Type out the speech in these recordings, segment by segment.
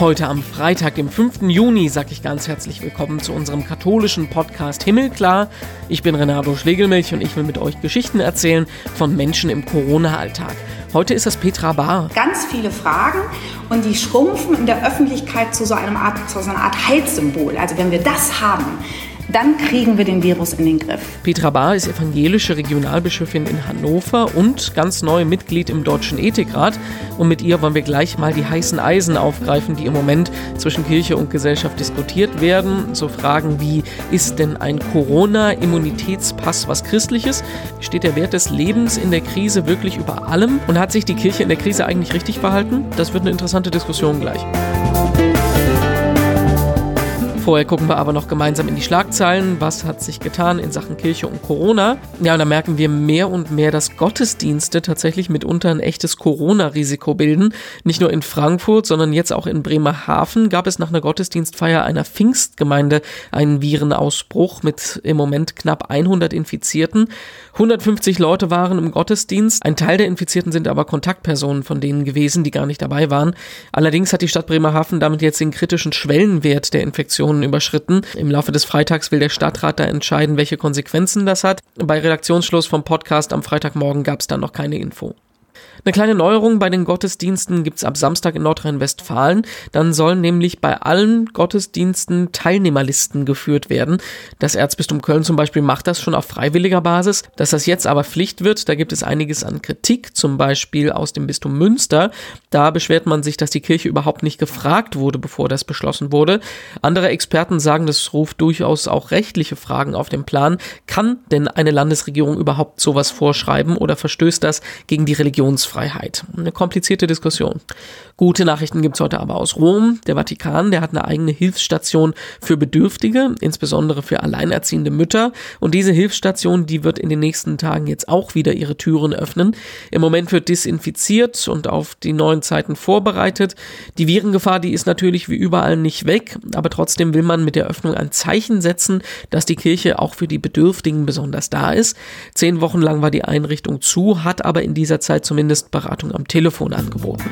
Heute am Freitag, dem 5. Juni, sage ich ganz herzlich willkommen zu unserem katholischen Podcast Himmelklar. Ich bin Renato Schlegelmilch und ich will mit euch Geschichten erzählen von Menschen im Corona-Alltag. Heute ist das Petra Bar. Ganz viele Fragen und die schrumpfen in der Öffentlichkeit zu so, einem Art, zu so einer Art Heilsymbol. Also wenn wir das haben, dann kriegen wir den Virus in den Griff. Petra Bahr ist evangelische Regionalbischöfin in Hannover und ganz neu Mitglied im Deutschen Ethikrat. Und mit ihr wollen wir gleich mal die heißen Eisen aufgreifen, die im Moment zwischen Kirche und Gesellschaft diskutiert werden. So Fragen wie, ist denn ein Corona-Immunitätspass was Christliches? Steht der Wert des Lebens in der Krise wirklich über allem? Und hat sich die Kirche in der Krise eigentlich richtig verhalten? Das wird eine interessante Diskussion gleich. Vorher gucken wir aber noch gemeinsam in die Schlagzeilen. Was hat sich getan in Sachen Kirche und Corona? Ja, und da merken wir mehr und mehr, dass Gottesdienste tatsächlich mitunter ein echtes Corona-Risiko bilden. Nicht nur in Frankfurt, sondern jetzt auch in Bremerhaven gab es nach einer Gottesdienstfeier einer Pfingstgemeinde einen Virenausbruch mit im Moment knapp 100 Infizierten. 150 Leute waren im Gottesdienst. Ein Teil der Infizierten sind aber Kontaktpersonen von denen gewesen, die gar nicht dabei waren. Allerdings hat die Stadt Bremerhaven damit jetzt den kritischen Schwellenwert der Infektion Informationen überschritten. Im Laufe des Freitags will der Stadtrat da entscheiden, welche Konsequenzen das hat. Bei Redaktionsschluss vom Podcast am Freitagmorgen gab es dann noch keine Info. Eine kleine Neuerung bei den Gottesdiensten gibt's ab Samstag in Nordrhein-Westfalen. Dann sollen nämlich bei allen Gottesdiensten Teilnehmerlisten geführt werden. Das Erzbistum Köln zum Beispiel macht das schon auf freiwilliger Basis. Dass das jetzt aber Pflicht wird, da gibt es einiges an Kritik, zum Beispiel aus dem Bistum Münster. Da beschwert man sich, dass die Kirche überhaupt nicht gefragt wurde, bevor das beschlossen wurde. Andere Experten sagen, das ruft durchaus auch rechtliche Fragen auf den Plan. Kann denn eine Landesregierung überhaupt sowas vorschreiben oder verstößt das gegen die Religionsfreiheit? Religionsfreiheit. Eine komplizierte Diskussion. Gute Nachrichten gibt es heute aber aus Rom. Der Vatikan, der hat eine eigene Hilfsstation für Bedürftige, insbesondere für alleinerziehende Mütter. Und diese Hilfsstation, die wird in den nächsten Tagen jetzt auch wieder ihre Türen öffnen. Im Moment wird desinfiziert und auf die neuen Zeiten vorbereitet. Die Virengefahr, die ist natürlich wie überall nicht weg, aber trotzdem will man mit der Öffnung ein Zeichen setzen, dass die Kirche auch für die Bedürftigen besonders da ist. Zehn Wochen lang war die Einrichtung zu, hat aber in dieser Zeit zumindest Beratung am Telefon angeboten.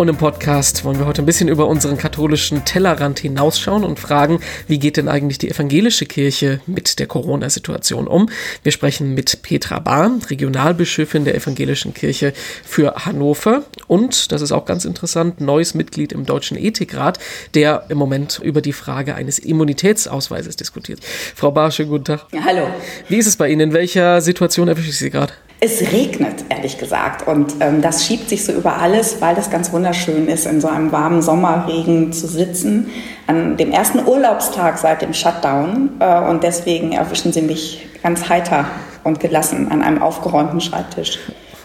Und im Podcast wollen wir heute ein bisschen über unseren katholischen Tellerrand hinausschauen und fragen, wie geht denn eigentlich die evangelische Kirche mit der Corona-Situation um? Wir sprechen mit Petra Bahn, Regionalbischöfin der evangelischen Kirche für Hannover und, das ist auch ganz interessant, neues Mitglied im Deutschen Ethikrat, der im Moment über die Frage eines Immunitätsausweises diskutiert. Frau Bahn, schönen guten Tag. Hallo. Wie ist es bei Ihnen? In welcher Situation erwische ich Sie gerade? Es regnet, ehrlich gesagt. Und ähm, das schiebt sich so über alles, weil das ganz wunderschön ist, in so einem warmen Sommerregen zu sitzen. An dem ersten Urlaubstag seit dem Shutdown. Äh, und deswegen erwischen Sie mich ganz heiter und gelassen an einem aufgeräumten Schreibtisch.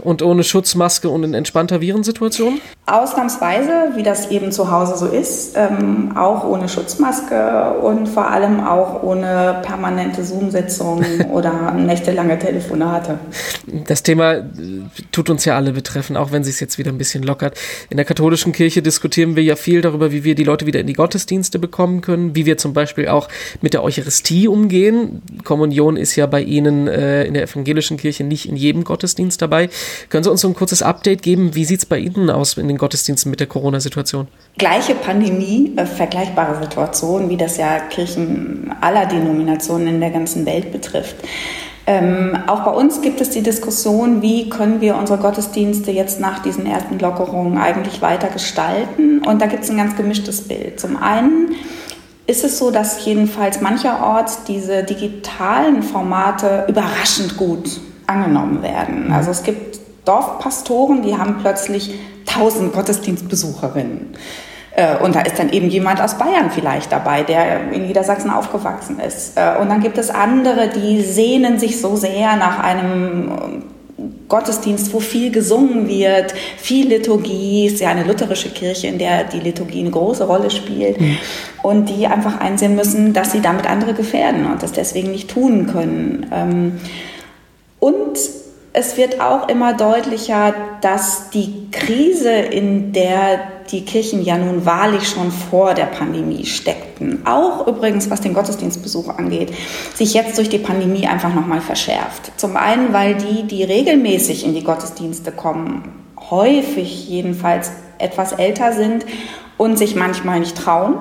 Und ohne Schutzmaske und in entspannter Virensituation? Ausnahmsweise, wie das eben zu Hause so ist, ähm, auch ohne Schutzmaske und vor allem auch ohne permanente Zoom-Sitzungen oder nächtelange Telefonate. Das Thema äh, tut uns ja alle betreffen, auch wenn es sich jetzt wieder ein bisschen lockert. In der katholischen Kirche diskutieren wir ja viel darüber, wie wir die Leute wieder in die Gottesdienste bekommen können, wie wir zum Beispiel auch mit der Eucharistie umgehen. Kommunion ist ja bei Ihnen äh, in der evangelischen Kirche nicht in jedem Gottesdienst dabei. Können Sie uns so ein kurzes Update geben? Wie sieht es bei Ihnen aus in den Gottesdiensten mit der Corona-Situation? Gleiche Pandemie, äh, vergleichbare Situation, wie das ja Kirchen aller Denominationen in der ganzen Welt betrifft. Ähm, auch bei uns gibt es die Diskussion, wie können wir unsere Gottesdienste jetzt nach diesen ersten Lockerungen eigentlich weiter gestalten. Und da gibt es ein ganz gemischtes Bild. Zum einen ist es so, dass jedenfalls mancherorts diese digitalen Formate überraschend gut angenommen werden. Also es gibt Dorfpastoren, die haben plötzlich 1000 Gottesdienstbesucherinnen. Äh, und da ist dann eben jemand aus Bayern vielleicht dabei, der in Niedersachsen aufgewachsen ist. Äh, und dann gibt es andere, die sehnen sich so sehr nach einem äh, Gottesdienst, wo viel gesungen wird, viel Liturgie, ist ja eine lutherische Kirche, in der die Liturgie eine große Rolle spielt mhm. und die einfach einsehen müssen, dass sie damit andere gefährden und das deswegen nicht tun können. Ähm, und es wird auch immer deutlicher, dass die Krise, in der die Kirchen ja nun wahrlich schon vor der Pandemie steckten, auch übrigens was den Gottesdienstbesuch angeht, sich jetzt durch die Pandemie einfach nochmal verschärft. Zum einen, weil die, die regelmäßig in die Gottesdienste kommen, häufig jedenfalls etwas älter sind und sich manchmal nicht trauen.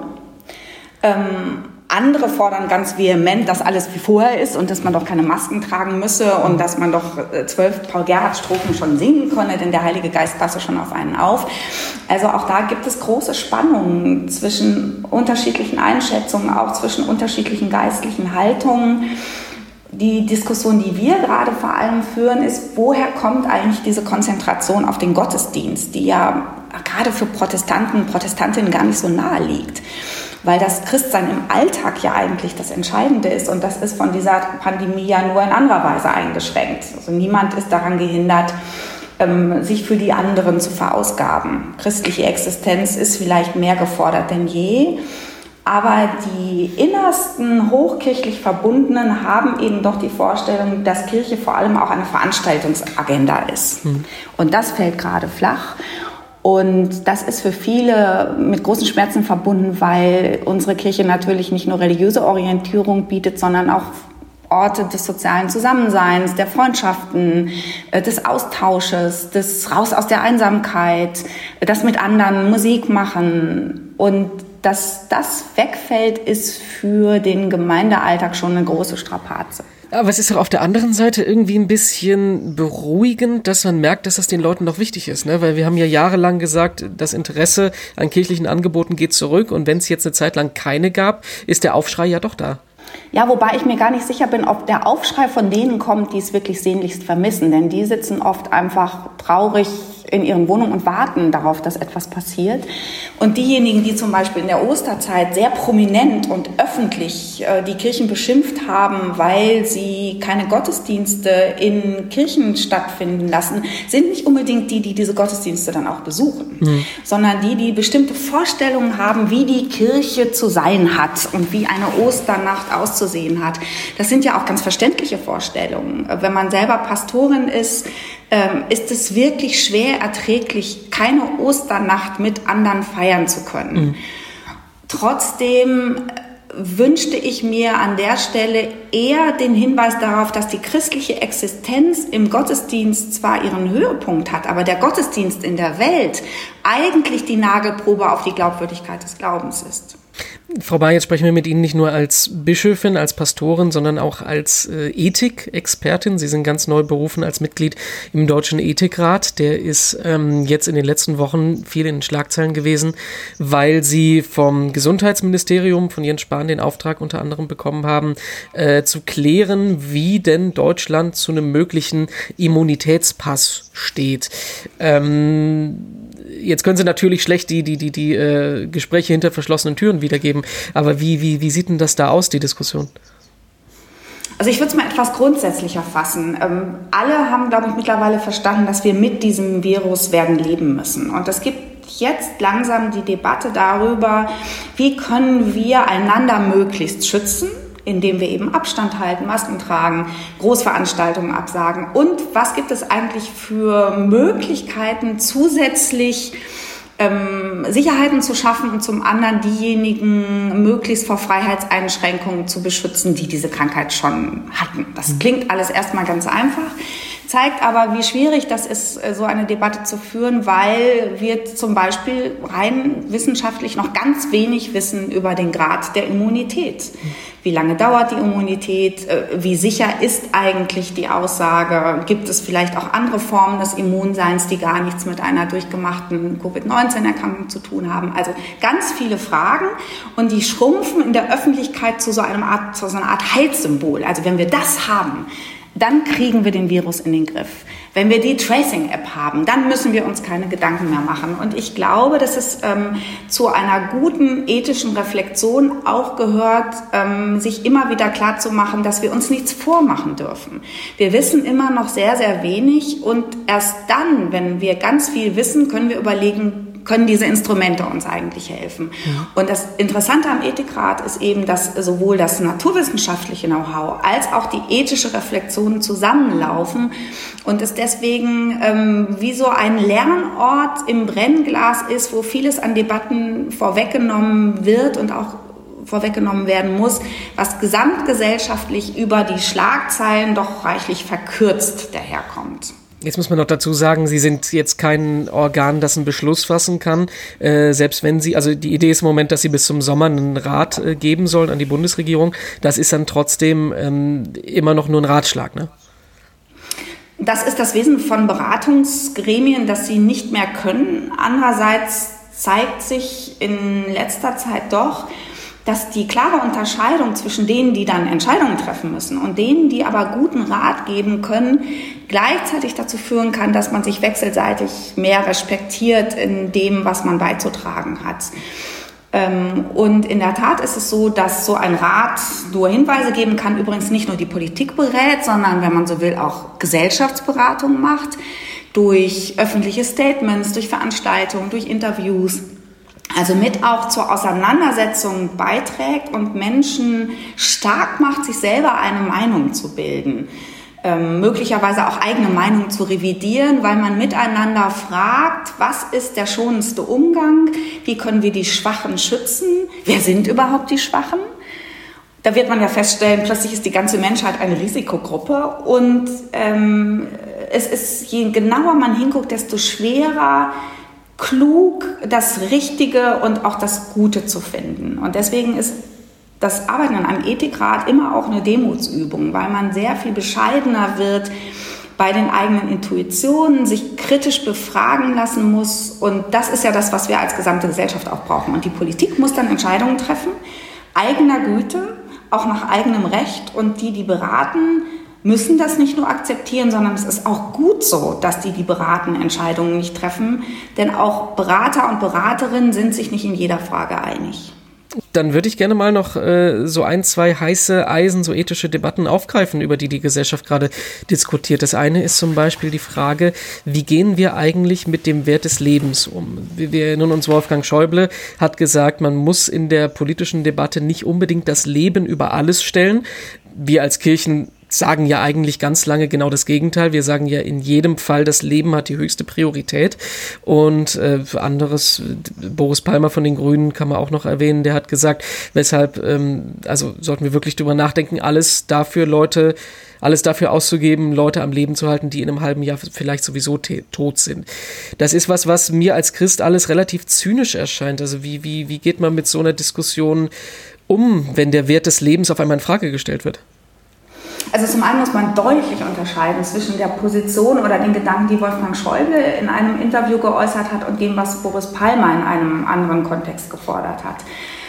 Ähm, andere fordern ganz vehement, dass alles wie vorher ist und dass man doch keine Masken tragen müsse und dass man doch äh, zwölf Paul Gerhardt Strophen schon singen könne, denn der Heilige Geist passe schon auf einen auf. Also auch da gibt es große Spannungen zwischen unterschiedlichen Einschätzungen, auch zwischen unterschiedlichen geistlichen Haltungen. Die Diskussion, die wir gerade vor allem führen, ist, woher kommt eigentlich diese Konzentration auf den Gottesdienst, die ja gerade für Protestanten, Protestantinnen gar nicht so nahe liegt weil das Christsein im Alltag ja eigentlich das Entscheidende ist und das ist von dieser Pandemie ja nur in anderer Weise eingeschränkt. Also niemand ist daran gehindert, ähm, sich für die anderen zu verausgaben. Christliche Existenz ist vielleicht mehr gefordert denn je. Aber die innersten hochkirchlich Verbundenen haben eben doch die Vorstellung, dass Kirche vor allem auch eine Veranstaltungsagenda ist. Mhm. Und das fällt gerade flach. Und das ist für viele mit großen Schmerzen verbunden, weil unsere Kirche natürlich nicht nur religiöse Orientierung bietet, sondern auch Orte des sozialen Zusammenseins, der Freundschaften, äh, des Austausches, des Raus aus der Einsamkeit, das mit anderen Musik machen. Und dass das wegfällt, ist für den Gemeindealltag schon eine große Strapaze. Aber es ist auch auf der anderen Seite irgendwie ein bisschen beruhigend, dass man merkt, dass das den Leuten noch wichtig ist. Ne? Weil wir haben ja jahrelang gesagt, das Interesse an kirchlichen Angeboten geht zurück. Und wenn es jetzt eine Zeit lang keine gab, ist der Aufschrei ja doch da. Ja, wobei ich mir gar nicht sicher bin, ob der Aufschrei von denen kommt, die es wirklich sehnlichst vermissen. Denn die sitzen oft einfach traurig in ihren Wohnungen und warten darauf, dass etwas passiert. Und diejenigen, die zum Beispiel in der Osterzeit sehr prominent und öffentlich äh, die Kirchen beschimpft haben, weil sie keine Gottesdienste in Kirchen stattfinden lassen, sind nicht unbedingt die, die diese Gottesdienste dann auch besuchen, mhm. sondern die, die bestimmte Vorstellungen haben, wie die Kirche zu sein hat und wie eine Osternacht auszusehen hat. Das sind ja auch ganz verständliche Vorstellungen. Wenn man selber Pastorin ist, ähm, ist es wirklich schwer erträglich, keine Osternacht mit anderen feiern zu können. Mhm. Trotzdem wünschte ich mir an der Stelle eher den Hinweis darauf, dass die christliche Existenz im Gottesdienst zwar ihren Höhepunkt hat, aber der Gottesdienst in der Welt eigentlich die Nagelprobe auf die Glaubwürdigkeit des Glaubens ist. Frau Bahr, jetzt sprechen wir mit Ihnen nicht nur als Bischöfin, als Pastorin, sondern auch als äh, Ethikexpertin. Sie sind ganz neu berufen als Mitglied im Deutschen Ethikrat. Der ist ähm, jetzt in den letzten Wochen viel in den Schlagzeilen gewesen, weil Sie vom Gesundheitsministerium, von Jens Spahn, den Auftrag unter anderem bekommen haben, äh, zu klären, wie denn Deutschland zu einem möglichen Immunitätspass steht. Ähm, jetzt können Sie natürlich schlecht die, die, die, die äh, Gespräche hinter verschlossenen Türen wiedergeben, aber wie, wie, wie sieht denn das da aus, die Diskussion? Also ich würde es mal etwas grundsätzlicher fassen. Ähm, alle haben, glaube ich, mittlerweile verstanden, dass wir mit diesem Virus werden leben müssen. Und es gibt jetzt langsam die Debatte darüber, wie können wir einander möglichst schützen indem wir eben Abstand halten, Masken tragen, Großveranstaltungen absagen und was gibt es eigentlich für Möglichkeiten zusätzlich ähm, Sicherheiten zu schaffen und zum anderen diejenigen möglichst vor Freiheitseinschränkungen zu beschützen, die diese Krankheit schon hatten. Das mhm. klingt alles erstmal ganz einfach zeigt aber, wie schwierig das ist, äh, so eine Debatte zu führen, weil wir zum Beispiel rein wissenschaftlich noch ganz wenig wissen über den Grad der Immunität. Wie lange dauert die Immunität? Äh, wie sicher ist eigentlich die Aussage? Gibt es vielleicht auch andere Formen des Immunseins, die gar nichts mit einer durchgemachten Covid-19-Erkrankung zu tun haben? Also ganz viele Fragen und die schrumpfen in der Öffentlichkeit zu so, einem Art, zu so einer Art Heilssymbol. Also wenn wir das haben, dann kriegen wir den Virus in den Griff. Wenn wir die Tracing-App haben, dann müssen wir uns keine Gedanken mehr machen. Und ich glaube, dass es ähm, zu einer guten ethischen Reflexion auch gehört, ähm, sich immer wieder klar zu machen, dass wir uns nichts vormachen dürfen. Wir wissen immer noch sehr, sehr wenig und erst dann, wenn wir ganz viel wissen, können wir überlegen, können diese Instrumente uns eigentlich helfen? Ja. Und das Interessante am Ethikrat ist eben, dass sowohl das naturwissenschaftliche Know-how als auch die ethische Reflexion zusammenlaufen und es deswegen ähm, wie so ein Lernort im Brennglas ist, wo vieles an Debatten vorweggenommen wird und auch vorweggenommen werden muss, was gesamtgesellschaftlich über die Schlagzeilen doch reichlich verkürzt daherkommt. Jetzt muss man noch dazu sagen, Sie sind jetzt kein Organ, das einen Beschluss fassen kann. Äh, selbst wenn Sie, also die Idee ist im Moment, dass Sie bis zum Sommer einen Rat äh, geben sollen an die Bundesregierung. Das ist dann trotzdem ähm, immer noch nur ein Ratschlag, ne? Das ist das Wesen von Beratungsgremien, dass sie nicht mehr können. Andererseits zeigt sich in letzter Zeit doch, dass die klare Unterscheidung zwischen denen, die dann Entscheidungen treffen müssen und denen, die aber guten Rat geben können, gleichzeitig dazu führen kann, dass man sich wechselseitig mehr respektiert in dem, was man beizutragen hat. Ähm, und in der Tat ist es so, dass so ein Rat nur Hinweise geben kann, übrigens nicht nur die Politik berät, sondern wenn man so will, auch Gesellschaftsberatung macht, durch öffentliche Statements, durch Veranstaltungen, durch Interviews. Also mit auch zur Auseinandersetzung beiträgt und Menschen stark macht, sich selber eine Meinung zu bilden. Ähm, möglicherweise auch eigene Meinung zu revidieren, weil man miteinander fragt, was ist der schonendste Umgang, wie können wir die Schwachen schützen, wer sind überhaupt die Schwachen. Da wird man ja feststellen, plötzlich ist die ganze Menschheit eine Risikogruppe und ähm, es ist, je genauer man hinguckt, desto schwerer klug das Richtige und auch das Gute zu finden. Und deswegen ist das Arbeiten an einem Ethikrat immer auch eine Demutsübung, weil man sehr viel bescheidener wird bei den eigenen Intuitionen, sich kritisch befragen lassen muss. Und das ist ja das, was wir als gesamte Gesellschaft auch brauchen. Und die Politik muss dann Entscheidungen treffen, eigener Güte, auch nach eigenem Recht. Und die, die beraten, müssen das nicht nur akzeptieren, sondern es ist auch gut so, dass die, die beraten, Entscheidungen nicht treffen. Denn auch Berater und Beraterinnen sind sich nicht in jeder Frage einig. Dann würde ich gerne mal noch äh, so ein, zwei heiße Eisen, so ethische Debatten aufgreifen, über die die Gesellschaft gerade diskutiert. Das eine ist zum Beispiel die Frage, wie gehen wir eigentlich mit dem Wert des Lebens um? Wir, erinnern uns, Wolfgang Schäuble hat gesagt, man muss in der politischen Debatte nicht unbedingt das Leben über alles stellen. Wir als Kirchen sagen ja eigentlich ganz lange genau das Gegenteil. Wir sagen ja in jedem Fall, das Leben hat die höchste Priorität. Und äh, anderes, Boris Palmer von den Grünen kann man auch noch erwähnen, der hat gesagt, weshalb, ähm, also sollten wir wirklich drüber nachdenken, alles dafür Leute, alles dafür auszugeben, Leute am Leben zu halten, die in einem halben Jahr vielleicht sowieso tot sind. Das ist was, was mir als Christ alles relativ zynisch erscheint. Also wie, wie, wie geht man mit so einer Diskussion um, wenn der Wert des Lebens auf einmal in Frage gestellt wird? Also zum einen muss man deutlich unterscheiden zwischen der Position oder den Gedanken, die Wolfgang Schäuble in einem Interview geäußert hat und dem, was Boris Palmer in einem anderen Kontext gefordert hat.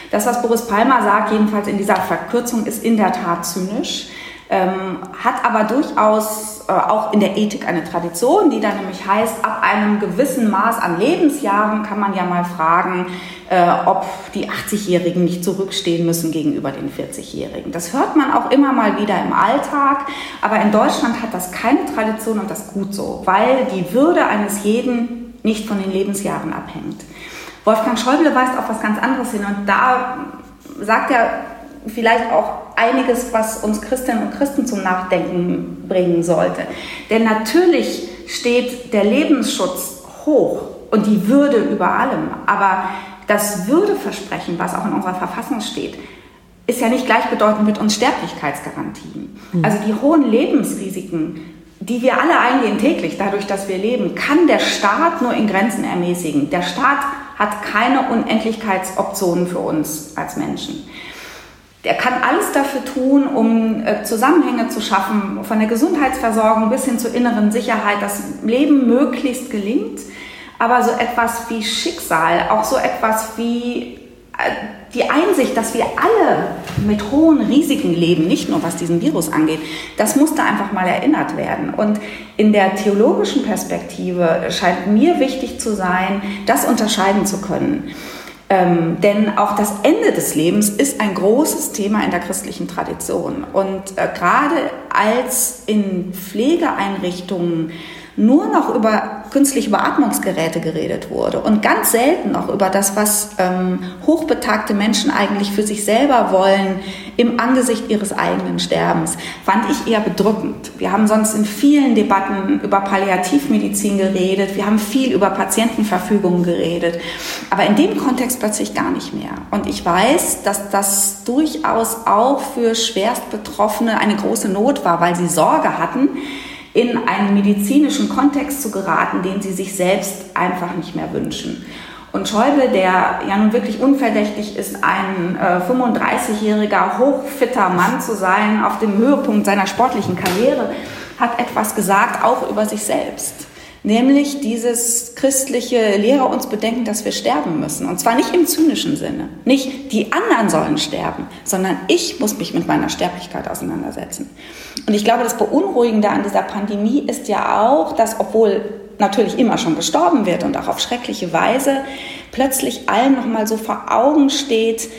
Das, was Boris Palmer sagt, jedenfalls in dieser Verkürzung, ist in der Tat zynisch, ähm, hat aber durchaus äh, auch in der Ethik eine Tradition, die dann nämlich heißt, ab einem gewissen Maß an Lebensjahren kann man ja mal fragen, äh, ob die 80-Jährigen nicht zurückstehen müssen gegenüber den 40-Jährigen. Das hört man auch immer mal wieder im Alltag, aber in Deutschland hat das keine Tradition und das gut so, weil die Würde eines jeden nicht von den Lebensjahren abhängt. Wolfgang Schäuble weist auf was ganz anderes hin und da sagt er vielleicht auch einiges, was uns Christinnen und Christen zum Nachdenken bringen sollte. Denn natürlich steht der Lebensschutz hoch und die Würde über allem, aber das Würdeversprechen, was auch in unserer Verfassung steht, ist ja nicht gleichbedeutend mit uns Sterblichkeitsgarantien. Mhm. Also die hohen Lebensrisiken, die wir alle eingehen täglich, dadurch, dass wir leben, kann der Staat nur in Grenzen ermäßigen. Der Staat hat keine Unendlichkeitsoptionen für uns als Menschen. Der kann alles dafür tun, um äh, Zusammenhänge zu schaffen, von der Gesundheitsversorgung bis hin zur inneren Sicherheit, dass Leben möglichst gelingt aber so etwas wie Schicksal, auch so etwas wie äh, die Einsicht, dass wir alle mit hohen Risiken leben, nicht nur was diesen Virus angeht, das musste einfach mal erinnert werden. Und in der theologischen Perspektive scheint mir wichtig zu sein, das unterscheiden zu können. Ähm, denn auch das Ende des Lebens ist ein großes Thema in der christlichen Tradition. Und äh, gerade als in Pflegeeinrichtungen nur noch über künstliche Beatmungsgeräte geredet wurde und ganz selten noch über das, was ähm, hochbetagte Menschen eigentlich für sich selber wollen im Angesicht ihres eigenen Sterbens, fand ich eher bedrückend. Wir haben sonst in vielen Debatten über Palliativmedizin geredet, wir haben viel über Patientenverfügungen geredet, aber in dem Kontext plötzlich gar nicht mehr. Und ich weiß, dass das durchaus auch für Schwerstbetroffene eine große Not war, weil sie Sorge hatten, in einen medizinischen Kontext zu geraten, den sie sich selbst einfach nicht mehr wünschen. Und Schäuble, der ja nun wirklich unverdächtig ist, ein äh, 35-jähriger, hochfitter Mann zu sein, auf dem Höhepunkt seiner sportlichen Karriere, hat etwas gesagt, auch über sich selbst. Nämlich dieses christliche Lehre uns bedenken, dass wir sterben müssen. Und zwar nicht im zynischen Sinne. Nicht die anderen sollen sterben, sondern ich muss mich mit meiner Sterblichkeit auseinandersetzen. Und ich glaube, das Beunruhigende an dieser Pandemie ist ja auch, dass obwohl natürlich immer schon gestorben wird und auch auf schreckliche Weise, plötzlich allen nochmal so vor Augen steht,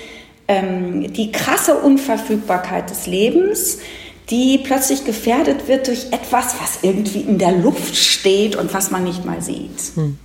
ähm, die krasse Unverfügbarkeit des Lebens, die plötzlich gefährdet wird durch etwas, was irgendwie in der Luft steht und was man nicht mal sieht. Hm.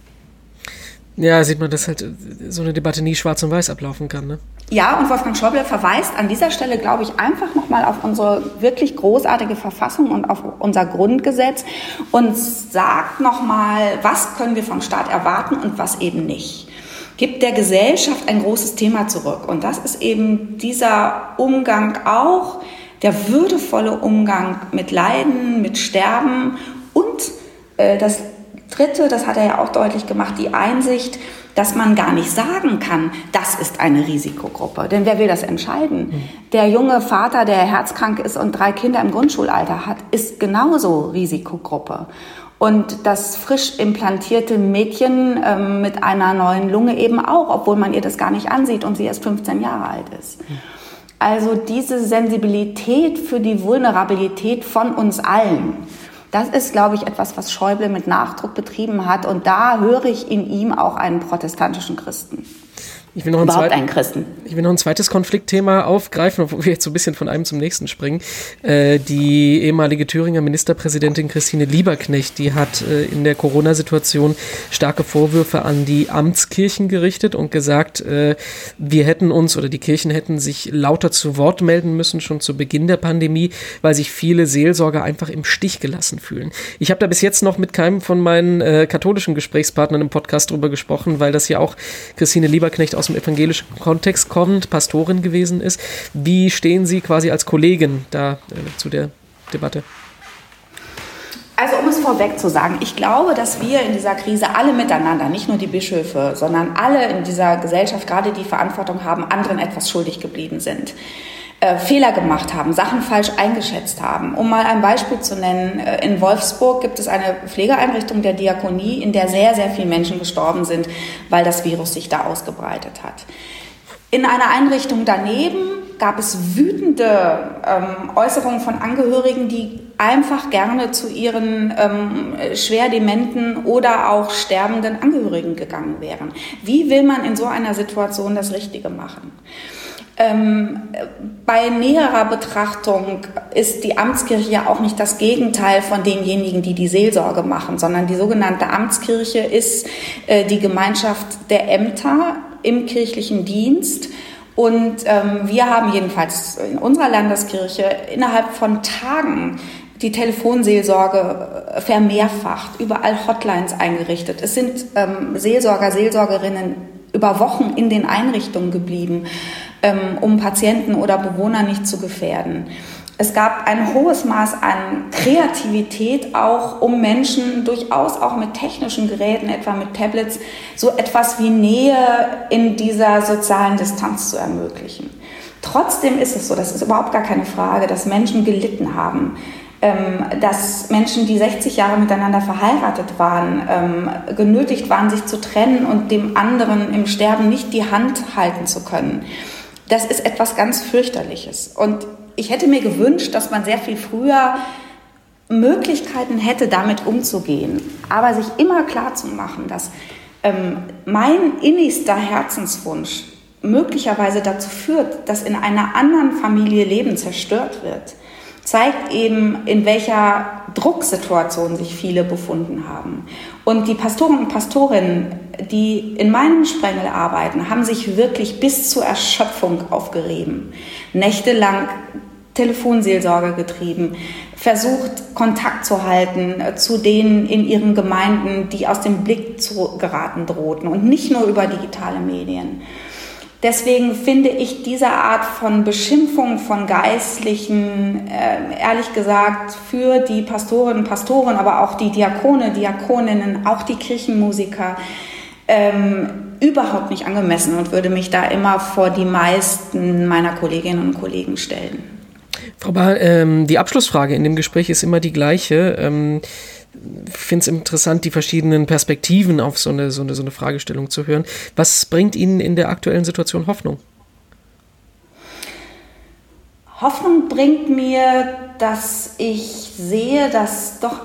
Ja, sieht man, dass halt so eine Debatte nie schwarz und weiß ablaufen kann. Ne? Ja, und Wolfgang Schäuble verweist an dieser Stelle, glaube ich, einfach nochmal auf unsere wirklich großartige Verfassung und auf unser Grundgesetz und sagt nochmal, was können wir vom Staat erwarten und was eben nicht. Gibt der Gesellschaft ein großes Thema zurück. Und das ist eben dieser Umgang auch der würdevolle Umgang mit Leiden, mit Sterben und äh, das Dritte, das hat er ja auch deutlich gemacht, die Einsicht, dass man gar nicht sagen kann, das ist eine Risikogruppe. Denn wer will das entscheiden? Mhm. Der junge Vater, der herzkrank ist und drei Kinder im Grundschulalter hat, ist genauso Risikogruppe. Und das frisch implantierte Mädchen ähm, mit einer neuen Lunge eben auch, obwohl man ihr das gar nicht ansieht und sie erst 15 Jahre alt ist. Mhm. Also diese Sensibilität für die Vulnerabilität von uns allen. Das ist, glaube ich, etwas, was Schäuble mit Nachdruck betrieben hat. Und da höre ich in ihm auch einen protestantischen Christen. Ich will noch ein, zweit, ein Christen. Ich will noch ein zweites Konfliktthema aufgreifen, obwohl wir jetzt so ein bisschen von einem zum nächsten springen. Äh, die ehemalige Thüringer Ministerpräsidentin Christine Lieberknecht, die hat äh, in der Corona-Situation starke Vorwürfe an die Amtskirchen gerichtet und gesagt, äh, wir hätten uns oder die Kirchen hätten sich lauter zu Wort melden müssen, schon zu Beginn der Pandemie, weil sich viele Seelsorger einfach im Stich gelassen fühlen. Ich habe da bis jetzt noch mit keinem von meinen äh, katholischen Gesprächspartnern im Podcast drüber gesprochen, weil das ja auch Christine Lieberknecht aus dem evangelischen Kontext kommt, Pastorin gewesen ist. Wie stehen Sie quasi als Kollegin da äh, zu der Debatte? Also um es vorweg zu sagen, ich glaube, dass wir in dieser Krise alle miteinander, nicht nur die Bischöfe, sondern alle in dieser Gesellschaft gerade die Verantwortung haben, anderen etwas schuldig geblieben sind. Äh, Fehler gemacht haben, Sachen falsch eingeschätzt haben. Um mal ein Beispiel zu nennen, äh, in Wolfsburg gibt es eine Pflegeeinrichtung der Diakonie, in der sehr, sehr viele Menschen gestorben sind, weil das Virus sich da ausgebreitet hat. In einer Einrichtung daneben gab es wütende ähm, Äußerungen von Angehörigen, die einfach gerne zu ihren ähm, schwer dementen oder auch sterbenden Angehörigen gegangen wären. Wie will man in so einer Situation das Richtige machen? Ähm, bei näherer Betrachtung ist die Amtskirche ja auch nicht das Gegenteil von denjenigen, die die Seelsorge machen, sondern die sogenannte Amtskirche ist äh, die Gemeinschaft der Ämter im kirchlichen Dienst. Und ähm, wir haben jedenfalls in unserer Landeskirche innerhalb von Tagen die Telefonseelsorge äh, vermehrfacht, überall Hotlines eingerichtet. Es sind ähm, Seelsorger, Seelsorgerinnen über Wochen in den Einrichtungen geblieben um Patienten oder Bewohner nicht zu gefährden. Es gab ein hohes Maß an Kreativität auch, um Menschen durchaus auch mit technischen Geräten, etwa mit Tablets, so etwas wie Nähe in dieser sozialen Distanz zu ermöglichen. Trotzdem ist es so, das ist überhaupt gar keine Frage, dass Menschen gelitten haben, ähm, dass Menschen, die 60 Jahre miteinander verheiratet waren, ähm, genötigt waren, sich zu trennen und dem anderen im Sterben nicht die Hand halten zu können das ist etwas ganz fürchterliches. Und ich hätte mir gewünscht, dass man sehr viel früher Möglichkeiten hätte, damit umzugehen. Aber sich immer klar zu machen, dass ähm, mein innigster Herzenswunsch möglicherweise dazu führt, dass in einer anderen Familie Leben zerstört wird, zeigt eben, in welcher Drucksituation sich viele befunden haben. Und die Pastoren und Pastorinnen, die in meinem Sprengel arbeiten, haben sich wirklich bis zur Erschöpfung aufgerieben. Nächtelang Telefonseelsorge getrieben, versucht Kontakt zu halten äh, zu denen in ihren Gemeinden, die aus dem Blick zu geraten drohten und nicht nur über digitale Medien. Deswegen finde ich diese Art von Beschimpfung von Geistlichen, äh, ehrlich gesagt, für die Pastorinnen, Pastoren, aber auch die Diakone, Diakoninnen, auch die Kirchenmusiker, ähm, überhaupt nicht angemessen und würde mich da immer vor die meisten meiner Kolleginnen und Kollegen stellen. Frau Bahr, ähm, die Abschlussfrage in dem Gespräch ist immer die gleiche. Ähm, finde es interessant, die verschiedenen Perspektiven auf so eine, so, eine, so eine Fragestellung zu hören. Was bringt Ihnen in der aktuellen Situation Hoffnung? Hoffnung bringt mir, dass ich sehe, dass doch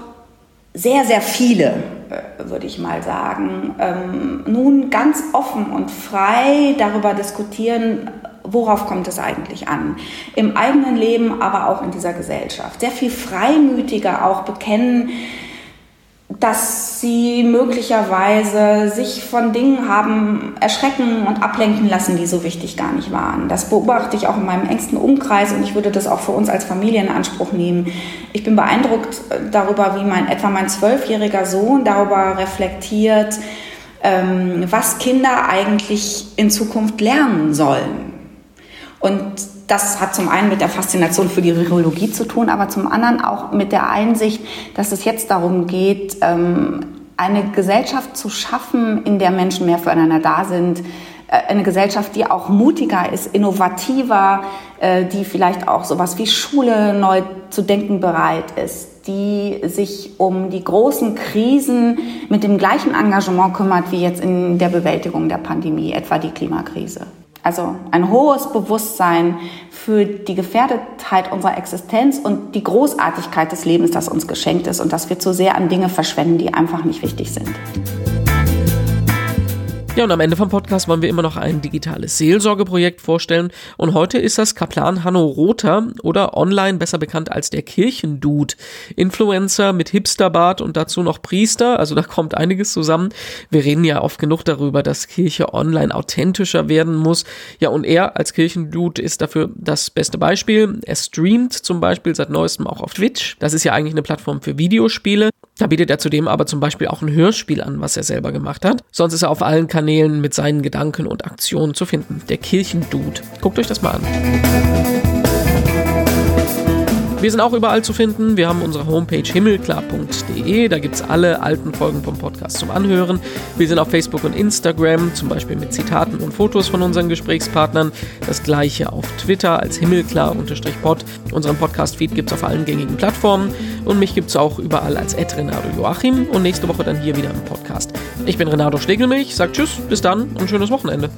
sehr, sehr viele, äh, würde ich mal sagen, ähm, nun ganz offen und frei darüber diskutieren, worauf kommt es eigentlich an? Im eigenen Leben, aber auch in dieser Gesellschaft. Sehr viel freimütiger auch bekennen, dass sie möglicherweise sich von Dingen haben erschrecken und ablenken lassen, die so wichtig gar nicht waren. Das beobachte ich auch in meinem engsten Umkreis und ich würde das auch für uns als Familie in Anspruch nehmen. Ich bin beeindruckt darüber, wie mein etwa mein zwölfjähriger Sohn darüber reflektiert, ähm, was Kinder eigentlich in Zukunft lernen sollen. Und das hat zum einen mit der Faszination für die Virologie zu tun, aber zum anderen auch mit der Einsicht, dass es jetzt darum geht, ähm, eine Gesellschaft zu schaffen, in der Menschen mehr füreinander da sind, äh, eine Gesellschaft, die auch mutiger ist, innovativer, äh, die vielleicht auch sowas wie Schule neu zu denken bereit ist, die sich um die großen Krisen mit dem gleichen Engagement kümmert wie jetzt in der Bewältigung der Pandemie, etwa die Klimakrise. Also ein hohes Bewusstsein für die Gefährdetheit unserer Existenz und die Großartigkeit des Lebens, das uns geschenkt ist und dass wir zu sehr an Dinge verschwenden, die einfach nicht wichtig sind. Ja, und am Ende vom Podcast wollen wir immer noch ein digitales Seelsorgeprojekt vorstellen. Und heute ist das Kaplan Hanno Rother oder online besser bekannt als der Kirchendude. Influencer mit Hipsterbart und dazu noch Priester. Also da kommt einiges zusammen. Wir reden ja oft genug darüber, dass Kirche online authentischer werden muss. Ja, und er als Kirchendude ist dafür das beste Beispiel. Er streamt zum Beispiel seit neuestem auch auf Twitch. Das ist ja eigentlich eine Plattform für Videospiele. Da bietet er zudem aber zum Beispiel auch ein Hörspiel an, was er selber gemacht hat. Sonst ist er auf allen Kanälen mit seinen Gedanken und Aktionen zu finden. Der Kirchendude. Guckt euch das mal an. Wir sind auch überall zu finden. Wir haben unsere Homepage himmelklar.de. Da gibt es alle alten Folgen vom Podcast zum Anhören. Wir sind auf Facebook und Instagram, zum Beispiel mit Zitaten und Fotos von unseren Gesprächspartnern. Das gleiche auf Twitter als himmelklar-pod. Unseren Podcast-Feed gibt es auf allen gängigen Plattformen. Und mich gibt es auch überall als Renato Joachim. Und nächste Woche dann hier wieder im Podcast. Ich bin Renato Stegelmilch, sagt Tschüss, bis dann und schönes Wochenende.